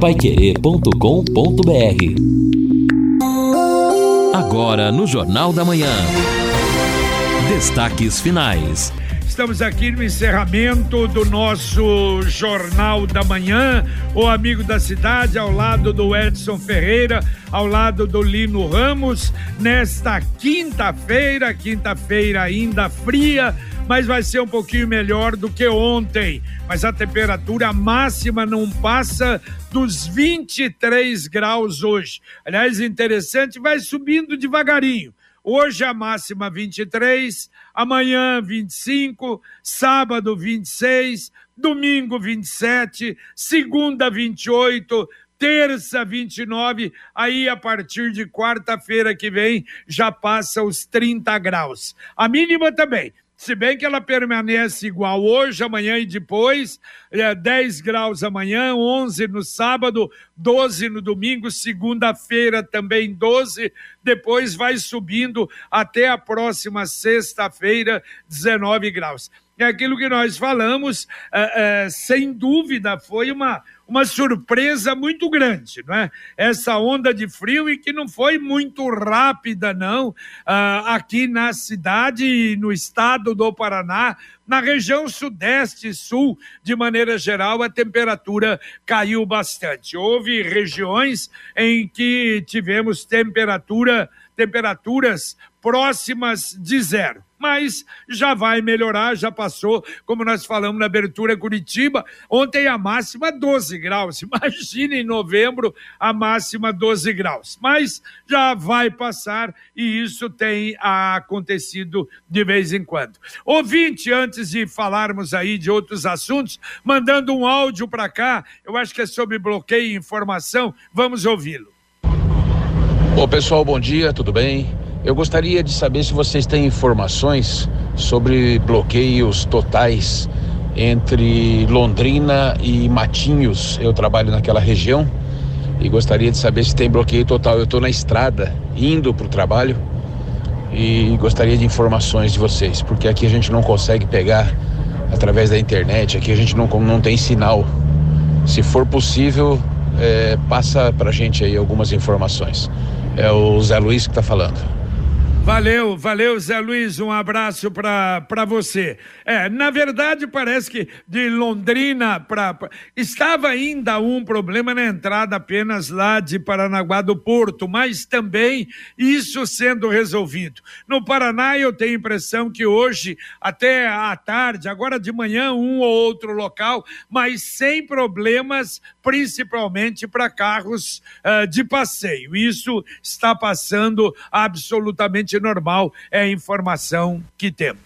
paiquerê.com.br Agora no Jornal da Manhã. Destaques finais. Estamos aqui no encerramento do nosso Jornal da Manhã, o Amigo da Cidade, ao lado do Edson Ferreira, ao lado do Lino Ramos, nesta quinta-feira, quinta-feira ainda fria, mas vai ser um pouquinho melhor do que ontem. Mas a temperatura máxima não passa dos 23 graus hoje. Aliás, interessante, vai subindo devagarinho. Hoje a máxima 23, amanhã 25, sábado 26, domingo 27, segunda 28, terça 29, aí a partir de quarta-feira que vem já passa os 30 graus. A mínima também se bem que ela permanece igual hoje, amanhã e depois, é 10 graus amanhã, 11 no sábado, 12 no domingo, segunda-feira também 12, depois vai subindo até a próxima sexta-feira, 19 graus. É aquilo que nós falamos, é, é, sem dúvida, foi uma uma surpresa muito grande, não é? Essa onda de frio e que não foi muito rápida, não, uh, aqui na cidade, no estado do Paraná, na região sudeste e sul, de maneira geral, a temperatura caiu bastante. Houve regiões em que tivemos temperatura, temperaturas próximas de zero. Mas já vai melhorar, já passou, como nós falamos na abertura Curitiba, ontem a máxima 12 graus, imagina em novembro a máxima 12 graus, mas já vai passar e isso tem acontecido de vez em quando. Ouvinte, antes de falarmos aí de outros assuntos, mandando um áudio para cá, eu acho que é sobre bloqueio e informação, vamos ouvi-lo. Ô pessoal, bom dia, tudo bem? Eu gostaria de saber se vocês têm informações sobre bloqueios totais entre Londrina e Matinhos. Eu trabalho naquela região e gostaria de saber se tem bloqueio total. Eu estou na estrada indo para o trabalho e gostaria de informações de vocês, porque aqui a gente não consegue pegar através da internet, aqui a gente não, não tem sinal. Se for possível, é, passa para a gente aí algumas informações. É o Zé Luiz que está falando. Valeu, valeu, Zé Luiz, um abraço para você. É, na verdade, parece que de Londrina para. Estava ainda um problema na entrada apenas lá de Paranaguá do Porto, mas também isso sendo resolvido. No Paraná, eu tenho a impressão que hoje, até à tarde, agora de manhã, um ou outro local, mas sem problemas, principalmente para carros uh, de passeio. Isso está passando absolutamente normal, é a informação que temos.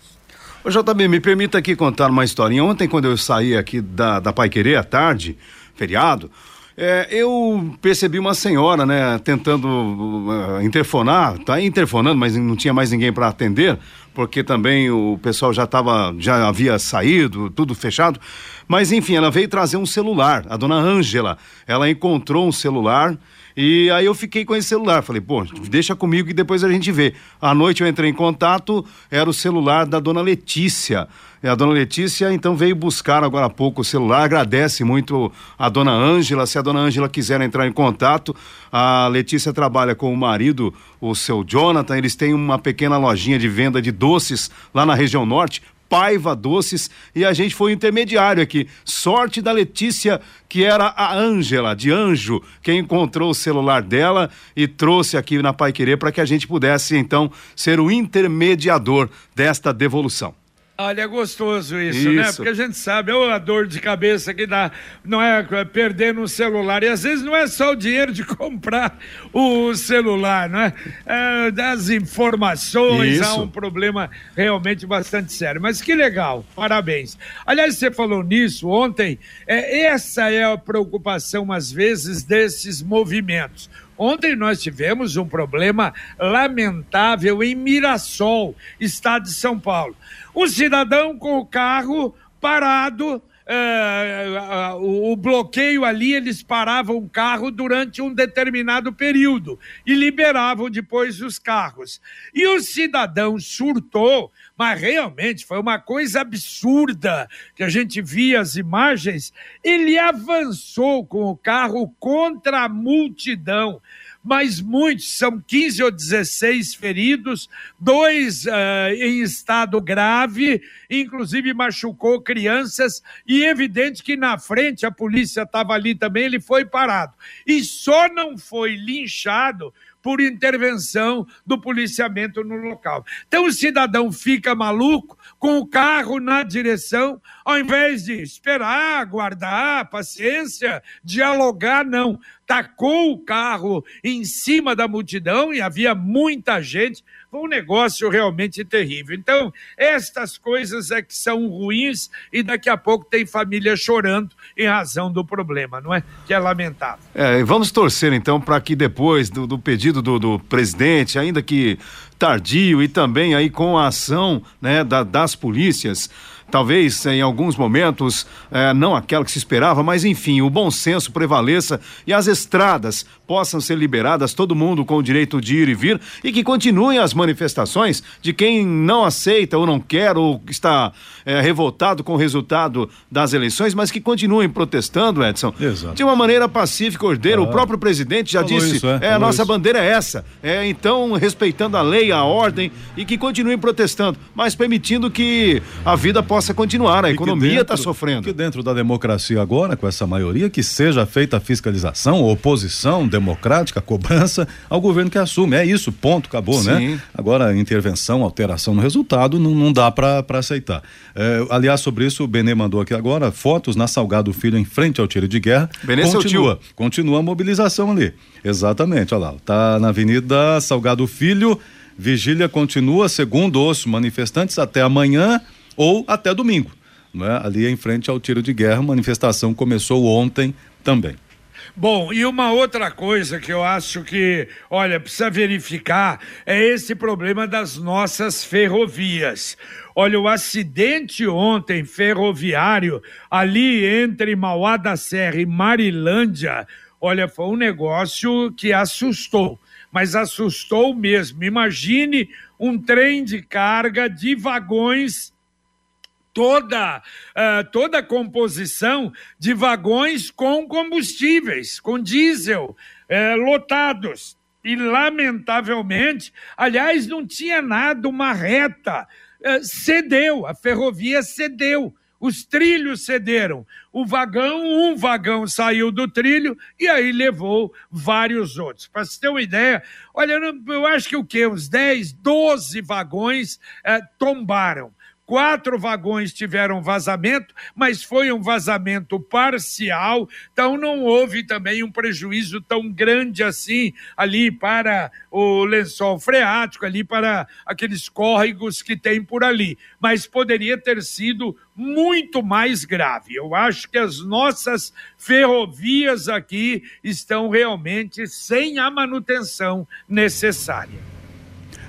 Ô JB, me permita aqui contar uma historinha. Ontem, quando eu saí aqui da, da Pai Querer à tarde, feriado, é, eu percebi uma senhora, né, tentando uh, interfonar, tá interfonando, mas não tinha mais ninguém para atender, porque também o pessoal já tava, já havia saído, tudo fechado. Mas enfim, ela veio trazer um celular, a dona Ângela. Ela encontrou um celular e aí eu fiquei com esse celular. Falei, pô, deixa comigo que depois a gente vê. À noite eu entrei em contato, era o celular da dona Letícia. E a dona Letícia então veio buscar agora há pouco o celular, agradece muito a dona Ângela. Se a dona Ângela quiser entrar em contato, a Letícia trabalha com o marido, o seu Jonathan. Eles têm uma pequena lojinha de venda de doces lá na região norte. Paiva Doces e a gente foi intermediário aqui. Sorte da Letícia, que era a Ângela, de Anjo, que encontrou o celular dela e trouxe aqui na Pai Querer para que a gente pudesse então ser o intermediador desta devolução. Olha, é gostoso isso, né? isso, né? Porque a gente sabe, é a dor de cabeça que dá, não é perder no celular. E às vezes não é só o dinheiro de comprar o celular, não é? é das informações, isso. há um problema realmente bastante sério. Mas que legal, parabéns. Aliás, você falou nisso ontem, é, essa é a preocupação, às vezes, desses movimentos. Ontem nós tivemos um problema lamentável em Mirassol, estado de São Paulo. Um cidadão com o carro parado Uh, o bloqueio ali, eles paravam o carro durante um determinado período e liberavam depois os carros. E o cidadão surtou, mas realmente foi uma coisa absurda que a gente via as imagens. Ele avançou com o carro contra a multidão mas muitos, são 15 ou 16 feridos, dois uh, em estado grave, inclusive machucou crianças, e evidente que na frente a polícia estava ali também, ele foi parado. E só não foi linchado por intervenção do policiamento no local. Então o cidadão fica maluco com o carro na direção, ao invés de esperar, aguardar, paciência, dialogar, não. Tacou o carro em cima da multidão e havia muita gente foi um negócio realmente terrível. Então, estas coisas é que são ruins e daqui a pouco tem família chorando em razão do problema, não é? Que é lamentável. É, vamos torcer então para que depois do, do pedido do, do presidente, ainda que tardio e também aí com a ação né, da, das polícias, talvez em alguns momentos eh, não aquela que se esperava, mas enfim, o bom senso prevaleça e as estradas possam ser liberadas, todo mundo com o direito de ir e vir e que continuem as manifestações de quem não aceita ou não quer ou está eh, revoltado com o resultado das eleições, mas que continuem protestando, Edson, Exato. de uma maneira pacífica, ordeira. Ah, o próprio presidente já disse, isso, é, é a nossa isso. bandeira é essa. É, então, respeitando a lei, a ordem e que continuem protestando, mas permitindo que a vida possa possa continuar, a e economia está sofrendo. Que dentro da democracia agora, com essa maioria, que seja feita a fiscalização, oposição democrática, cobrança ao governo que assume. É isso, ponto, acabou, né? Sim. né? Agora, intervenção, alteração no resultado, não, não dá para aceitar. É, aliás, sobre isso, o Benê mandou aqui agora fotos na Salgado Filho em frente ao tiro de guerra. Benê continua, continua a mobilização ali. Exatamente, olha lá. Tá na Avenida Salgado Filho. Vigília continua, segundo os manifestantes, até amanhã ou até domingo. Né? Ali em frente ao tiro de guerra, a manifestação começou ontem também. Bom, e uma outra coisa que eu acho que, olha, precisa verificar é esse problema das nossas ferrovias. Olha, o acidente ontem ferroviário ali entre Mauá da Serra e Marilândia, olha, foi um negócio que assustou, mas assustou mesmo. Imagine um trem de carga de vagões toda, uh, toda a composição de vagões com combustíveis, com diesel, uh, lotados. E, lamentavelmente, aliás, não tinha nada, uma reta, cedeu, a ferrovia cedeu. Os trilhos cederam. O vagão, um vagão saiu do trilho e aí levou vários outros. Para você ter uma ideia, olha, eu acho que o quê? Uns 10, 12 vagões tombaram. Quatro vagões tiveram vazamento, mas foi um vazamento parcial, então não houve também um prejuízo tão grande assim ali para o lençol freático, ali para aqueles córregos que tem por ali. Mas poderia ter sido muito mais grave. Eu acho que as nossas ferrovias aqui estão realmente sem a manutenção necessária.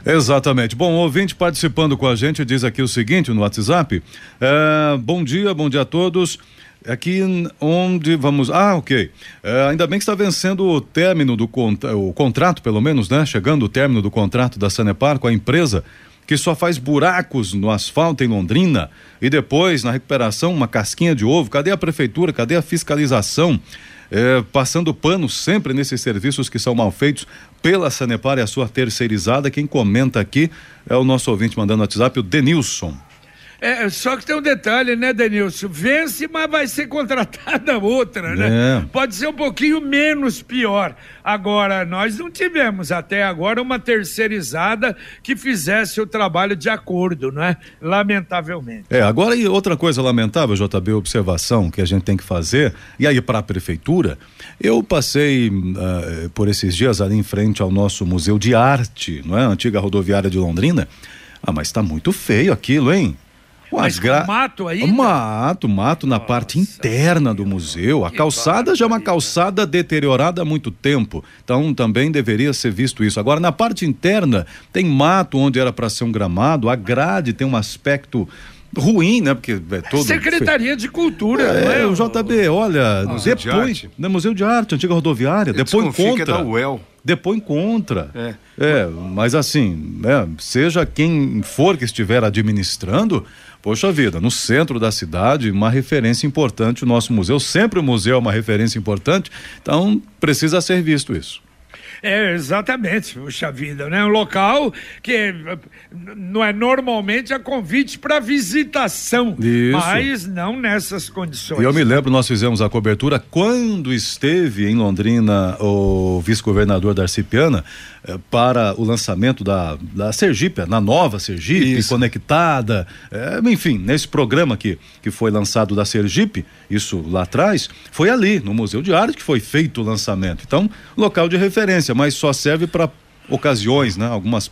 Exatamente. Bom, ouvinte participando com a gente diz aqui o seguinte no WhatsApp. É, bom dia, bom dia a todos. Aqui onde vamos. Ah, ok. É, ainda bem que está vencendo o término do o contrato, pelo menos, né? Chegando o término do contrato da Sanepar com a empresa que só faz buracos no asfalto em Londrina e depois, na recuperação, uma casquinha de ovo. Cadê a prefeitura? Cadê a fiscalização? É, passando pano sempre nesses serviços que são mal feitos pela Sanepar e a sua terceirizada. Quem comenta aqui é o nosso ouvinte mandando WhatsApp, o Denilson. É, só que tem um detalhe, né, Denilson? Vence, mas vai ser contratada outra, né? É. Pode ser um pouquinho menos pior. Agora, nós não tivemos até agora uma terceirizada que fizesse o trabalho de acordo, não é? Lamentavelmente. É, agora e outra coisa lamentável, JB, observação que a gente tem que fazer, e aí para a prefeitura, eu passei uh, por esses dias ali em frente ao nosso Museu de Arte, não é? Antiga rodoviária de Londrina. Ah, mas está muito feio aquilo, hein? Mas gra... mato aí? Mato, mato na Nossa, parte interna do museu. A calçada já é uma calçada deteriorada há muito tempo. Então também deveria ser visto isso. Agora, na parte interna, tem mato onde era para ser um gramado, a grade tem um aspecto ruim, né? Porque é todo. Secretaria de Cultura, é, é, o JB, olha, Museu de depois, Arte. né, Museu de Arte, antiga rodoviária, Eu depois desconfio que é contra. da UEL. Depois contra. É. É, mas assim, né, seja quem for que estiver administrando, poxa vida, no centro da cidade, uma referência importante, o nosso museu, sempre o museu é uma referência importante, então precisa ser visto isso. É, exatamente, puxa vida, né? Um local que não é normalmente a convite para visitação, Isso. mas não nessas condições. E eu me lembro, nós fizemos a cobertura quando esteve em Londrina o vice-governador Darcy Piana eh, para o lançamento da, da Sergipe, na nova Sergipe, Isso. conectada, eh, enfim, nesse programa que, que foi lançado da Sergipe, isso lá atrás, foi ali, no Museu de Arte, que foi feito o lançamento. Então, local de referência, mas só serve para ocasiões, né? Algumas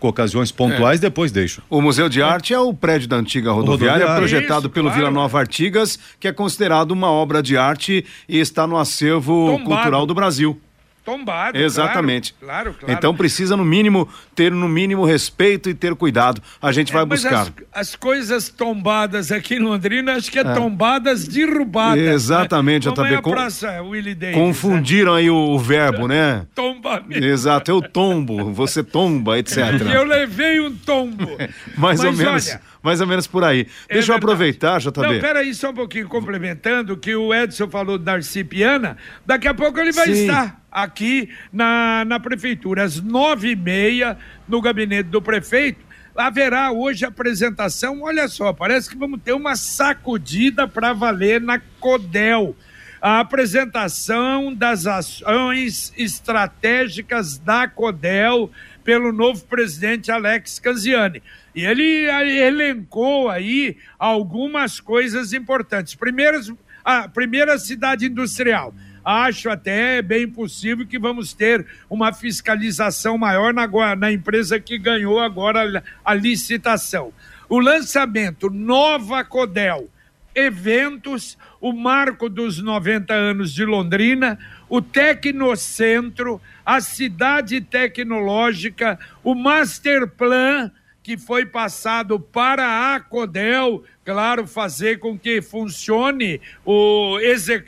ocasiões pontuais, depois deixo. O Museu de Arte é o prédio da antiga rodoviária, rodoviária. projetado Isso, pelo claro. Vila Nova Artigas, que é considerado uma obra de arte e está no acervo Tombado. cultural do Brasil. Tombado. Exatamente. Claro, claro. claro. Então precisa, no mínimo, ter no mínimo respeito e ter cuidado. A gente vai É, mas buscar. As, as coisas tombadas aqui em Londrina, acho que é, tombadas derrubadas. Exatamente, né? JB, é com- praça Willie Davis. Confundiram aí o, o verbo, né? Né? Tombamento. Exato, eu tombo, você tomba, etc. E eu levei um tombo. Mais ou Mas menos, olha, mais ou menos por aí. É Deixa eu verdade. aproveitar, JB. Não, peraí, só um pouquinho, complementando, que o Edson falou da Darcy Piana, daqui a pouco ele vai Sim. estar aqui na, na prefeitura, às nove e meia, no gabinete do prefeito. Haverá hoje a apresentação, olha só, parece que vamos ter uma sacudida para valer na Codel. A apresentação das ações estratégicas da Codel pelo novo presidente Alex Canziani. E ele elencou aí algumas coisas importantes. Primeiro, a primeira cidade industrial. Acho até bem possível que vamos ter uma fiscalização maior na, na empresa que ganhou agora a, a licitação. O lançamento Nova Codel, eventos, o marco dos 90 anos de Londrina, o Tecnocentro, a cidade tecnológica, o Master Plan que foi passado para a Codel, claro, fazer com que funcione o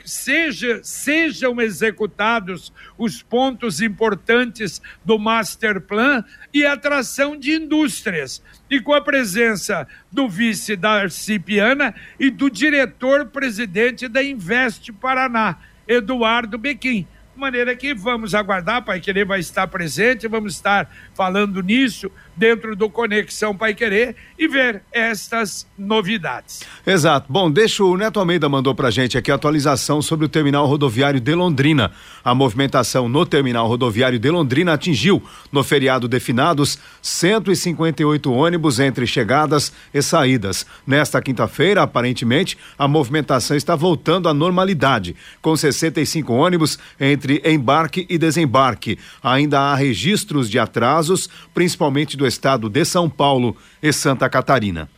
seja, sejam executados os pontos importantes do Master Plan e atração de indústrias. E com a presença do vice Darcy Piana e do diretor-presidente da Invest Paraná, Eduardo Bequim. De maneira que vamos aguardar, Pai Querer vai estar presente, vamos estar falando nisso dentro do Conexão Pai Querer e ver estas novidades. Exato. Bom, deixa o Neto Almeida mandou pra gente aqui a atualização sobre o terminal rodoviário de Londrina. A movimentação no terminal rodoviário de Londrina atingiu, no feriado de finados, 158 ônibus entre chegadas e saídas. Nesta quinta-feira, aparentemente, a movimentação está voltando à normalidade, com 65 ônibus entre embarque e desembarque. Ainda há registros de atrasos, principalmente do estado de São Paulo e Santa Catarina.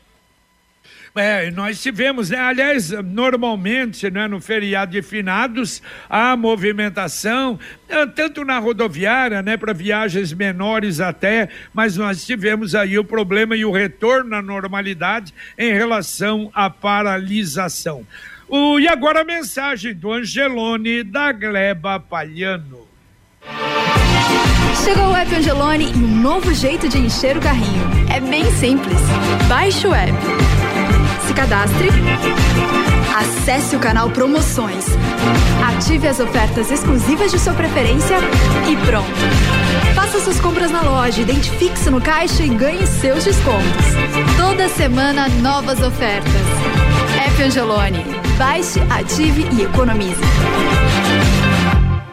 É, nós tivemos, né? Aliás, normalmente, né, no feriado de finados, há movimentação, eh, tanto na rodoviária, né, para viagens menores até, mas nós tivemos aí o problema e o retorno à normalidade em relação à paralisação. O, e agora a mensagem do Angelone da Gleba Palhano. Chegou o app Angelone e um novo jeito de encher o carrinho. É bem simples. Baixe o app. Se cadastre. Acesse o canal Promoções. Ative as ofertas exclusivas de sua preferência e pronto. Faça suas compras na loja, identifique-se no caixa e ganhe seus descontos. Toda semana, novas ofertas. App Angelone. Baixe, ative e economize.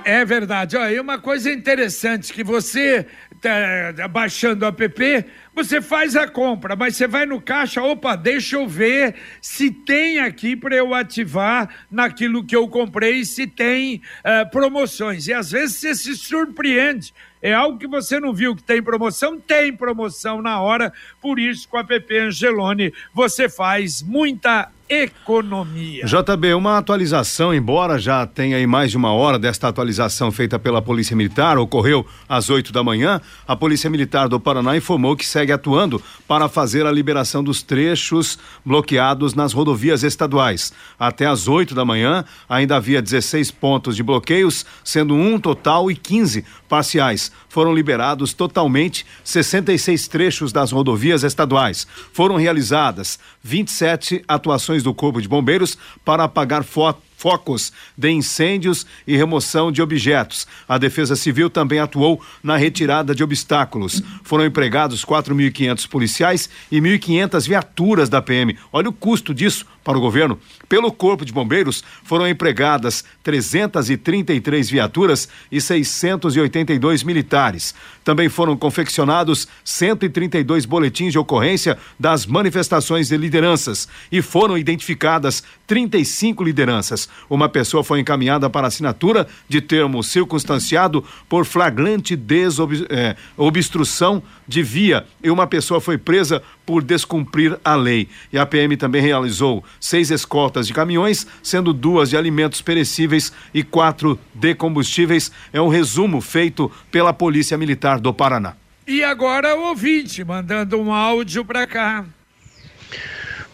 É verdade. Olha, e uma coisa interessante que você tá baixando o app, você faz a compra, mas você vai no caixa, opa, deixa eu ver se tem aqui para eu ativar naquilo que eu comprei, se tem eh, promoções. E às vezes você se surpreende. É algo que você não viu que tem promoção? Tem promoção na hora. Por isso, com a app Angelone, você faz muita economia. JB, uma atualização, embora já tenha aí mais de uma hora desta atualização feita pela Polícia Militar, ocorreu às 8 da manhã. A Polícia Militar do Paraná informou que segue atuando para fazer a liberação dos trechos bloqueados nas rodovias estaduais. Até às 8 da manhã, ainda havia 16 pontos de bloqueios, sendo um total e 15 parciais. Foram liberados totalmente 66 trechos das rodovias estaduais. Foram realizadas 27 atuações do Corpo de Bombeiros para apagar fotos focos de incêndios e remoção de objetos. A Defesa Civil também atuou na retirada de obstáculos. Foram empregados 4.500 policiais e 1.500 viaturas da PM. Olha o custo disso para o governo. Pelo Corpo de Bombeiros foram empregadas 333 viaturas e 682 militares. Também foram confeccionados 132 boletins de ocorrência das manifestações de lideranças e foram identificadas 35 lideranças. Uma pessoa foi encaminhada para assinatura de termo circunstanciado por flagrante desobstrução é, de via e uma pessoa foi presa por descumprir a lei. E a PM também realizou seis escoltas de caminhões, sendo duas de alimentos perecíveis e quatro de combustíveis. É um resumo feito pela Polícia Militar do Paraná. E agora o ouvinte mandando um áudio para cá.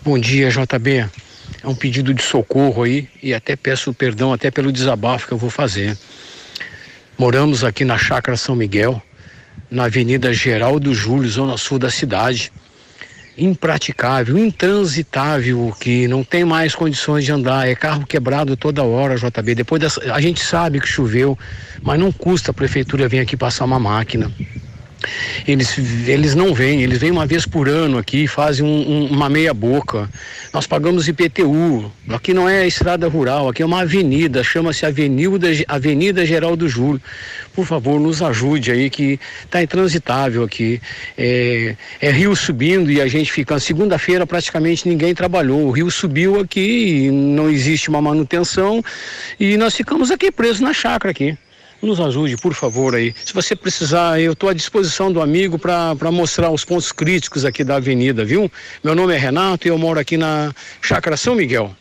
Bom dia, JB. É um pedido de socorro aí e até peço perdão até pelo desabafo que eu vou fazer. Moramos aqui na Chácara São Miguel, na Avenida Geraldo Júlio, zona sul da cidade impraticável, intransitável, que não tem mais condições de andar, é carro quebrado toda hora, JB. Depois dessa, a gente sabe que choveu, mas não custa a prefeitura vir aqui passar uma máquina. Eles, eles não vêm, eles vêm uma vez por ano aqui, fazem um, um, uma meia boca. Nós pagamos IPTU. Aqui não é estrada rural, aqui é uma avenida, chama-se Avenida, avenida Geraldo Júlio. Por favor, nos ajude aí, que está intransitável aqui. É, é, rio subindo e a gente fica. Segunda-feira praticamente ninguém trabalhou. O rio subiu aqui, não existe uma manutenção e nós ficamos aqui presos na chácara aqui nos ajude, por favor, aí. Se você precisar, eu estou à disposição do amigo para mostrar os pontos críticos aqui da avenida, viu? Meu nome é Renato e eu moro aqui na Chácara São Miguel.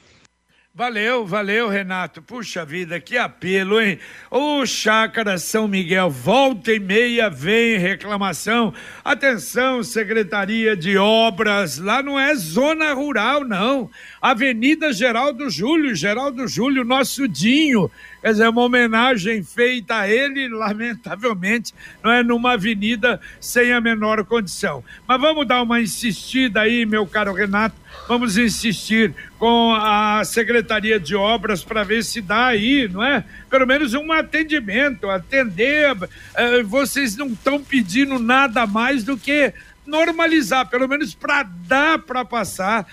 Valeu, valeu, Renato. Puxa vida, que apelo, hein? Ô, Chácara São Miguel, volta e meia vem reclamação. Atenção, Secretaria de Obras, lá não é zona rural, não. Avenida Geraldo Júlio, Geraldo Júlio, nosso Dinho. Quer dizer, uma homenagem feita a ele, lamentavelmente, não é numa avenida sem a menor condição. Mas vamos dar uma insistida aí, meu caro Renato, vamos insistir com a Secretaria de Obras para ver se dá aí, não é? Pelo menos um atendimento, atender. Eh, vocês não estão pedindo nada mais do que normalizar, pelo menos para dar para passar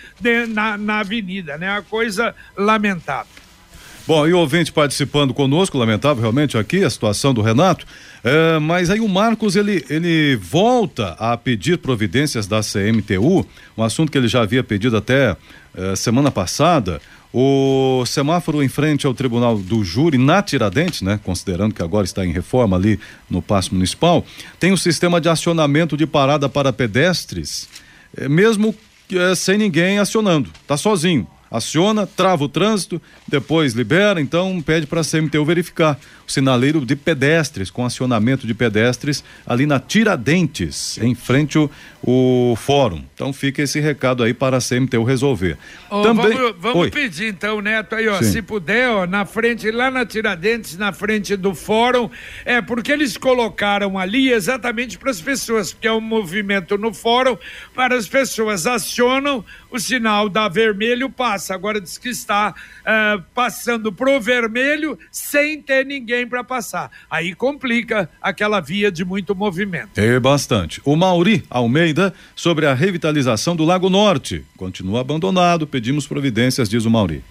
na, na avenida, né? A coisa lamentável. Bom, e o ouvinte participando conosco, lamentável realmente aqui a situação do Renato, é, mas aí o Marcos ele, ele volta a pedir providências da CMTU, um assunto que ele já havia pedido até é, semana passada. O semáforo em frente ao Tribunal do Júri, na Tiradentes, né, considerando que agora está em reforma ali no Paço Municipal, tem um sistema de acionamento de parada para pedestres, é, mesmo é, sem ninguém acionando, está sozinho aciona, trava o trânsito, depois libera, então pede para a CMTU verificar o sinaleiro de pedestres, com acionamento de pedestres ali na Tiradentes, em frente ao, o fórum. Então fica esse recado aí para a CMTU resolver. Oh, Também... Vamos, vamos pedir então, Neto, aí, ó, se puder, ó, na frente, lá na Tiradentes, na frente do fórum, é porque eles colocaram ali exatamente para as pessoas, porque é um movimento no fórum, para as pessoas acionam, o sinal da vermelho passa. Agora diz que está uh, passando pro vermelho sem ter ninguém para passar. Aí complica aquela via de muito movimento. É bastante. O Mauri Almeida sobre a revitalização do Lago Norte. Continua abandonado, pedimos providências, diz o Mauri.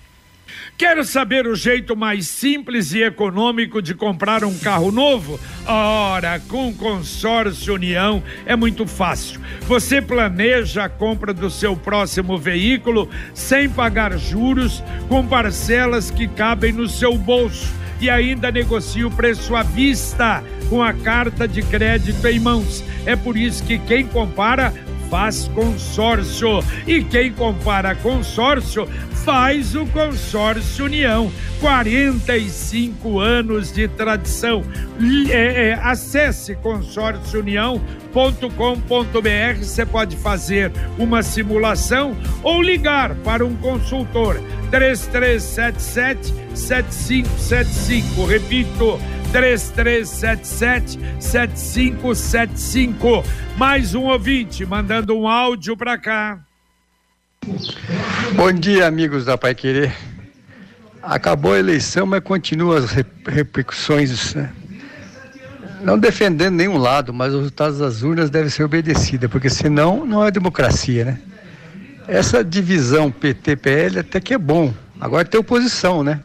Quero saber o jeito mais simples e econômico de comprar um carro novo? Ora, com Consórcio União é muito fácil. Você planeja a compra do seu próximo veículo sem pagar juros, com parcelas que cabem no seu bolso e ainda negocia o preço à vista com a carta de crédito em mãos. É por isso que quem compara faz consórcio. E quem compara consórcio faz o consórcio União. 45 anos de tradição. É, é, acesse consórciounião.com.br. Você pode fazer uma simulação ou ligar para um consultor 3377 7575. Repito, 3377 7575. Mais um ouvinte mandando um áudio para cá. Bom dia, amigos da Pai Querer. Acabou a eleição, mas continua as repercussões. Né? Não defendendo nenhum lado, mas os resultados das urnas devem ser obedecidos, porque senão não é democracia, né? Essa divisão PT-PL até que é bom. Agora tem oposição, né?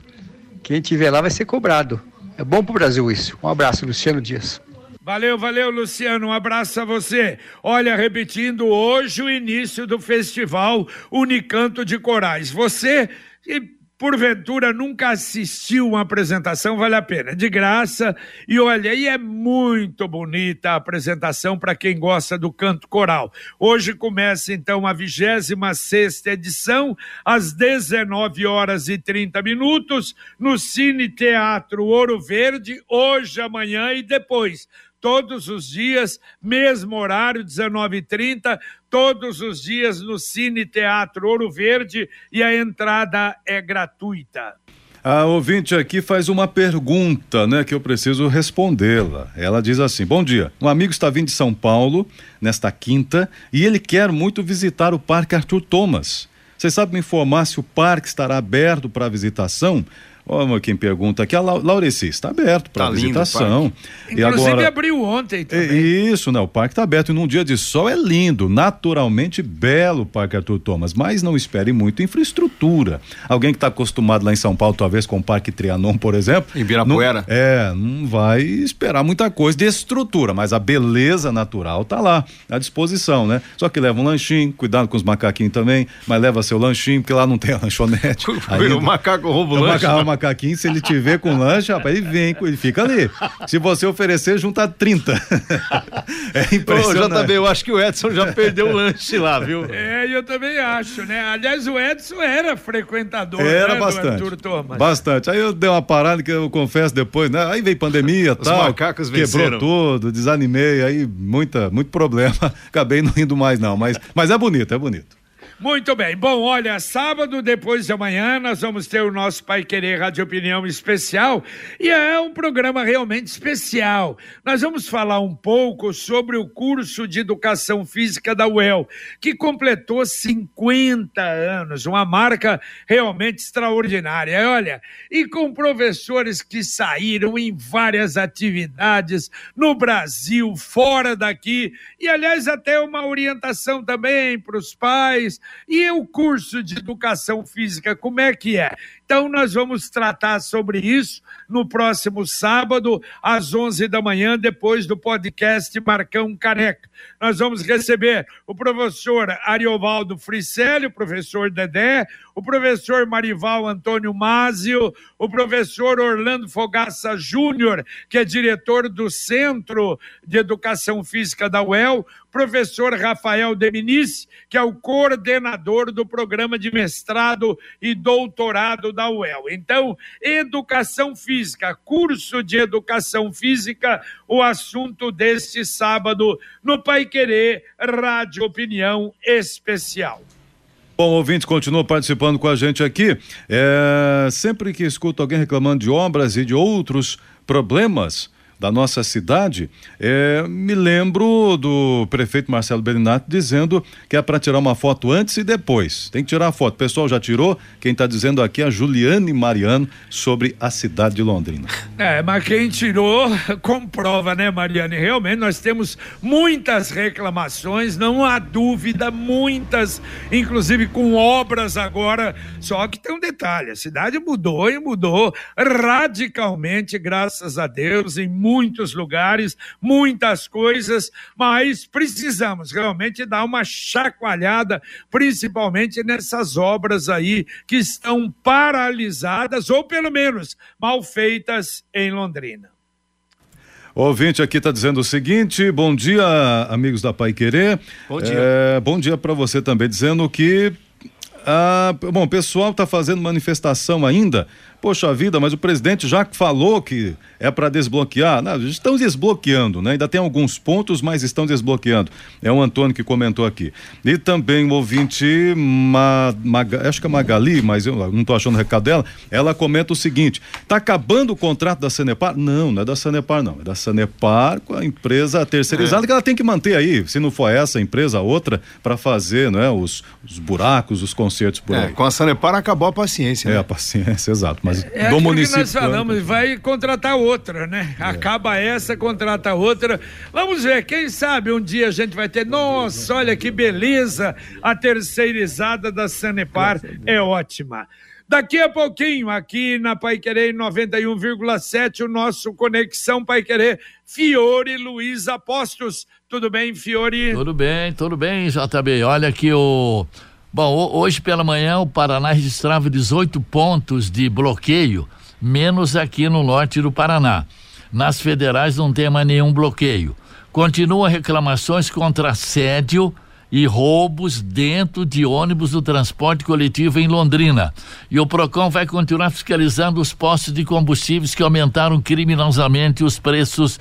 Quem tiver lá vai ser cobrado. É bom para o Brasil isso. Um abraço, Luciano Dias. Valeu, valeu, Luciano. Um abraço a você. Olha, repetindo, hoje o início do festival Unicanto de Corais. Você porventura nunca assistiu uma apresentação, vale a pena, de graça. E olha, e é muito bonita a apresentação para quem gosta do canto coral. Hoje começa então a 26 edição, às 19 horas e 30 minutos, no Cine Teatro Ouro Verde, hoje, amanhã e depois todos os dias, mesmo horário, 19h30, todos os dias no Cine Teatro Ouro Verde e a entrada é gratuita. A ouvinte aqui faz uma pergunta, né, que eu preciso respondê-la. Ela diz assim: Bom dia, um amigo está vindo de São Paulo nesta quinta e ele quer muito visitar o Parque Arthur Thomas. Você sabe me informar se o parque estará aberto para visitação? Ó, quem pergunta aqui, a Laureci, está aberto para tá visitação. E Inclusive agora... abriu ontem também. Isso, né? O parque está aberto e num dia de sol é lindo, naturalmente belo o Parque Arthur Thomas, mas não espere muito infraestrutura. Alguém que está acostumado lá em São Paulo, talvez com o Parque Trianon, por exemplo. Em Virapuera. Não, é, não vai esperar muita coisa de estrutura, mas a beleza natural tá lá, à disposição, né? Só que leva um lanchinho, cuidado com os macaquinhos também, mas leva seu lanchinho, porque lá não tem a lanchonete. o macaco rouba o lanche. Macaco, macaquinho, se ele te ver com lanche, rapaz, ele vem, ele fica ali. Se você oferecer, junta 30. é impressionante. Ô, JB, eu acho que o Edson já perdeu o lanche lá, viu? É, eu também acho, né? Aliás, o Edson era frequentador, era né, bastante. Bastante. Aí eu dei uma parada que eu confesso depois, né? Aí veio pandemia e tal. macacos quebrou venceram. tudo, desanimei, aí muita, muito problema. Acabei não indo mais não, mas, mas é bonito, é bonito. Muito bem. Bom, olha, sábado, depois de amanhã, nós vamos ter o nosso Pai Querer Rádio Opinião especial e é um programa realmente especial. Nós vamos falar um pouco sobre o curso de Educação Física da UEL, que completou 50 anos, uma marca realmente extraordinária. Olha, e com professores que saíram em várias atividades no Brasil, fora daqui, e aliás, até uma orientação também para os pais e o curso de educação física, como é que é? Então, nós vamos tratar sobre isso no próximo sábado, às 11 da manhã, depois do podcast Marcão Careca. Nós vamos receber o professor Ariovaldo Fricelli, o professor Dedé, o professor Marival Antônio Mazio, o professor Orlando Fogaça Júnior, que é diretor do Centro de Educação Física da UEL, professor Rafael Deminice, que é o coordenador do programa de mestrado e doutorado da UEL. Então, educação física, curso de educação física, o assunto deste sábado no Pai Querer Rádio Opinião Especial. Bom, ouvintes, continua participando com a gente aqui. É, sempre que escuto alguém reclamando de obras e de outros problemas, da nossa cidade, é, me lembro do prefeito Marcelo Belinato dizendo que é para tirar uma foto antes e depois. Tem que tirar a foto. O pessoal já tirou? Quem está dizendo aqui é a Juliane Mariano sobre a cidade de Londrina. É, mas quem tirou comprova, né, Mariane? Realmente nós temos muitas reclamações, não há dúvida, muitas, inclusive com obras agora. Só que tem um detalhe: a cidade mudou e mudou radicalmente, graças a Deus, em lugares, muitas coisas, mas precisamos realmente dar uma chacoalhada, principalmente nessas obras aí que estão paralisadas ou pelo menos mal feitas em Londrina. O ouvinte aqui está dizendo o seguinte: bom dia, amigos da Pai Querer. Bom dia. É, bom dia para você também, dizendo que. Ah, bom, o pessoal está fazendo manifestação ainda. Poxa vida, mas o presidente já falou que é para desbloquear. Não, estão desbloqueando, né? Ainda tem alguns pontos, mas estão desbloqueando. É o Antônio que comentou aqui. E também o ouvinte, Ma, Maga, acho que é Magali, mas eu não estou achando o recado dela. Ela comenta o seguinte: está acabando o contrato da Sanepar? Não, não é da Sanepar, não. É da Sanepar com a empresa terceirizada É. que ela tem que manter aí. Se não for essa empresa, a outra, para fazer né, os, os buracos, os concertos por É, aí. com a Sanepar acabou a paciência. É, né? a paciência, exato. Mas É do aquilo município. que nós falamos, vai contratar outra, né? É. Acaba essa, contrata outra. Vamos ver, quem sabe um dia a gente vai ter. Nossa, olha que beleza! A terceirizada da Sanepar é ótima. Daqui a pouquinho, aqui na Pai Querer 91,7, o nosso Conexão Pai Querer, Fiore Luiz Apostos. Tudo bem, Fiore? Tudo bem, tudo bem, JB. Olha que o. Bom, ho- hoje pela manhã o Paraná registrava 18 pontos de bloqueio, menos aqui no norte do Paraná. Nas federais não tem mais nenhum bloqueio. Continuam reclamações contra assédio e roubos dentro de ônibus do transporte coletivo em Londrina. E o PROCON vai continuar fiscalizando os postos de combustíveis que aumentaram criminosamente os preços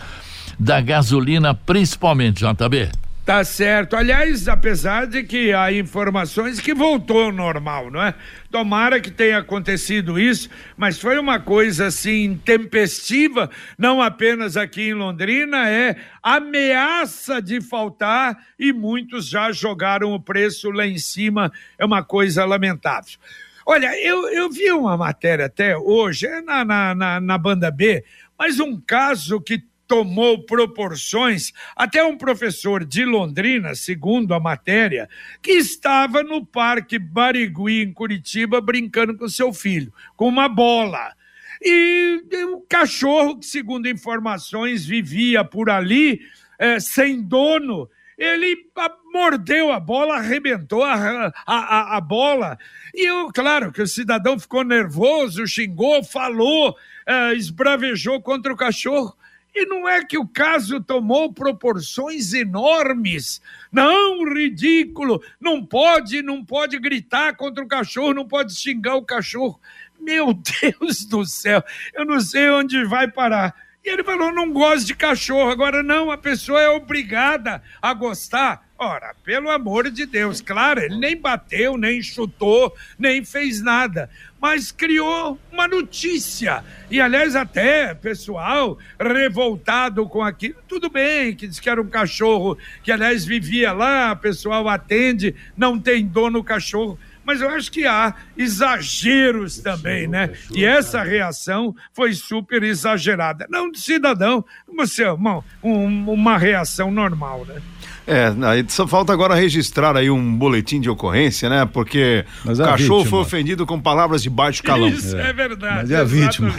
da gasolina, principalmente, JB. Tá certo. Aliás, apesar de que há informações que voltou ao normal, não é? Tomara que tenha acontecido isso, mas foi uma coisa assim tempestiva, não apenas aqui em Londrina, é ameaça de faltar e muitos já jogaram o preço lá em cima. É uma coisa lamentável. Olha, eu, eu vi uma matéria até hoje, é na, na, na, na banda B, mas um caso que tomou proporções, até um professor de Londrina, segundo a matéria, que estava no Parque Barigui, em Curitiba, brincando com seu filho, com uma bola. E o cachorro, que segundo informações vivia por ali, eh, sem dono, ele a- mordeu a bola, arrebentou a, a, a, bola. E eu, claro que o cidadão ficou nervoso, xingou, falou, eh, esbravejou contra o cachorro. E não é que o caso tomou proporções enormes. Não, ridículo. Não pode, não pode gritar contra o cachorro, não pode xingar o cachorro. Meu Deus do céu, eu não sei onde vai parar. E ele falou: não gosto de cachorro. Agora, não, a pessoa é obrigada a gostar. Ora, pelo amor de Deus, claro, ele nem bateu, nem chutou, nem fez nada, mas criou uma notícia. E, aliás, até pessoal revoltado com aquilo, tudo bem, que diz que era um cachorro que, aliás, vivia lá, pessoal atende, não tem dono o cachorro mas eu acho que há exageros também, né? E essa reação foi super exagerada. Não do cidadão, você, uma, um- uma reação normal, né? É, aí só falta agora registrar aí um boletim de ocorrência, né? Porque Mas o é cachorro vítima. foi ofendido com palavras de baixo calão. Isso é, verdade. Mas é a vítima.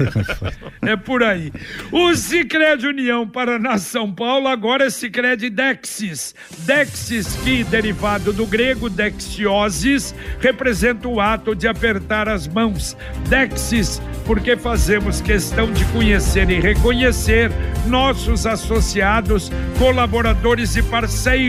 É por aí. O Cicred União Paraná São Paulo agora é Cicred Dexis. Dexis, que derivado do grego dexiosis, representa o ato de apertar as mãos. Dexis, porque fazemos questão de conhecer e reconhecer nossos associados, colaboradores e parceiros.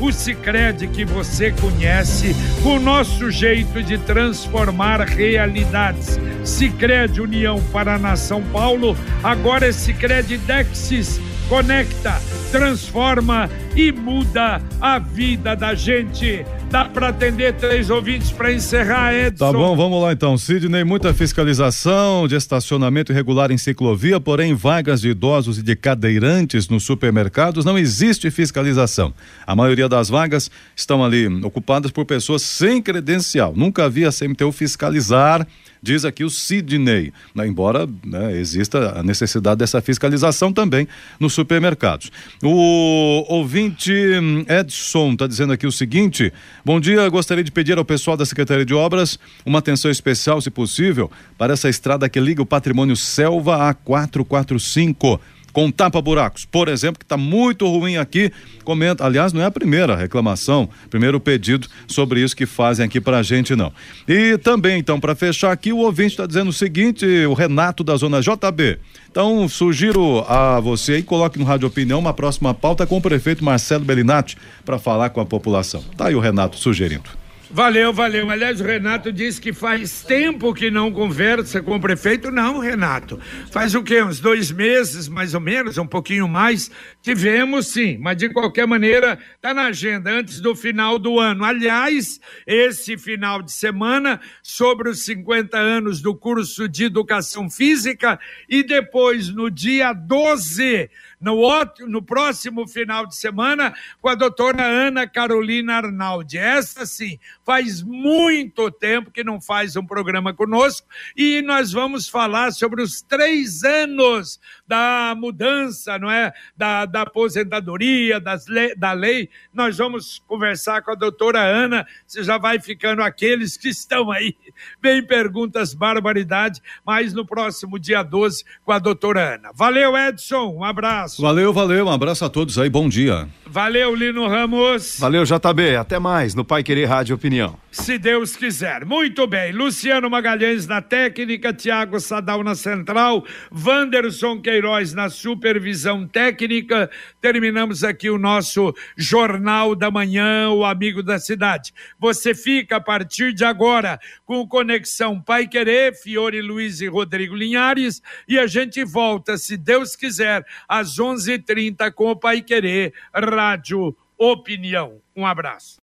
O Cicred que você conhece, com o nosso jeito de transformar realidades. Cicred União Paraná São Paulo, agora é Cicred Dexis. Conecta, transforma e muda a vida da gente. Dá para atender três ouvintes para encerrar, Edson. Tá bom, vamos lá então. Sidney, muita fiscalização de estacionamento irregular em ciclovia, porém vagas de idosos e de cadeirantes nos supermercados não existe fiscalização. A maioria das vagas estão ali ocupadas por pessoas sem credencial. Nunca vi a CMTU fiscalizar, diz aqui o Sidney, né? embora né, exista a necessidade dessa fiscalização também nos supermercados. O ouvinte hum, Edson está dizendo aqui o seguinte: bom dia, gostaria de pedir ao pessoal da Secretaria de Obras uma atenção especial, se possível, para essa estrada que liga o patrimônio Selva a 445 com tapa-buracos, por exemplo, que está muito ruim aqui. Comenta, aliás, não é a primeira reclamação, primeiro pedido sobre isso que fazem aqui para a gente, não. E também, então, para fechar aqui, o ouvinte está dizendo o seguinte: o Renato da Zona JB. Então, sugiro a você e coloque no Rádio Opinião uma próxima pauta com o prefeito Marcelo Bellinati para falar com a população. Tá aí o Renato sugerindo. Valeu, valeu. Aliás, o Renato disse que faz tempo que não conversa com o prefeito. Não, Renato. Faz o quê? Uns dois meses, mais ou menos, um pouquinho mais. Tivemos sim, mas de qualquer maneira, está na agenda antes do final do ano. Aliás, esse final de semana, sobre os 50 anos do curso de educação física, e depois, no dia 12 no, outro, no próximo final de semana com a doutora Ana Carolina Arnaldi. Essa sim, faz muito tempo que não faz um programa conosco e nós vamos falar sobre os três anos da mudança, não é? Da, da aposentadoria, das le, da lei. Nós vamos conversar com a doutora Ana. Você já vai ficando aqueles que estão aí, bem perguntas, barbaridade, mas no próximo dia 12 com a doutora Ana. Valeu, Edson. Um abraço abraço. Valeu, valeu. Um abraço a todos aí. Bom dia. Valeu, Lino Ramos. Valeu, JB. Até mais no Pai Querer Rádio Opinião. Se Deus quiser. Muito bem. Luciano Magalhães na técnica, Tiago Sadal na central, Wanderson Queiroz na supervisão técnica. Terminamos aqui o nosso Jornal da Manhã, o Amigo da Cidade. Você fica a partir de agora com Conexão Pai Querer, Fiore Luiz e Rodrigo Linhares, e a gente volta, se Deus quiser, às 11:30 com o Pai Querer Rádio Opinião. Um abraço.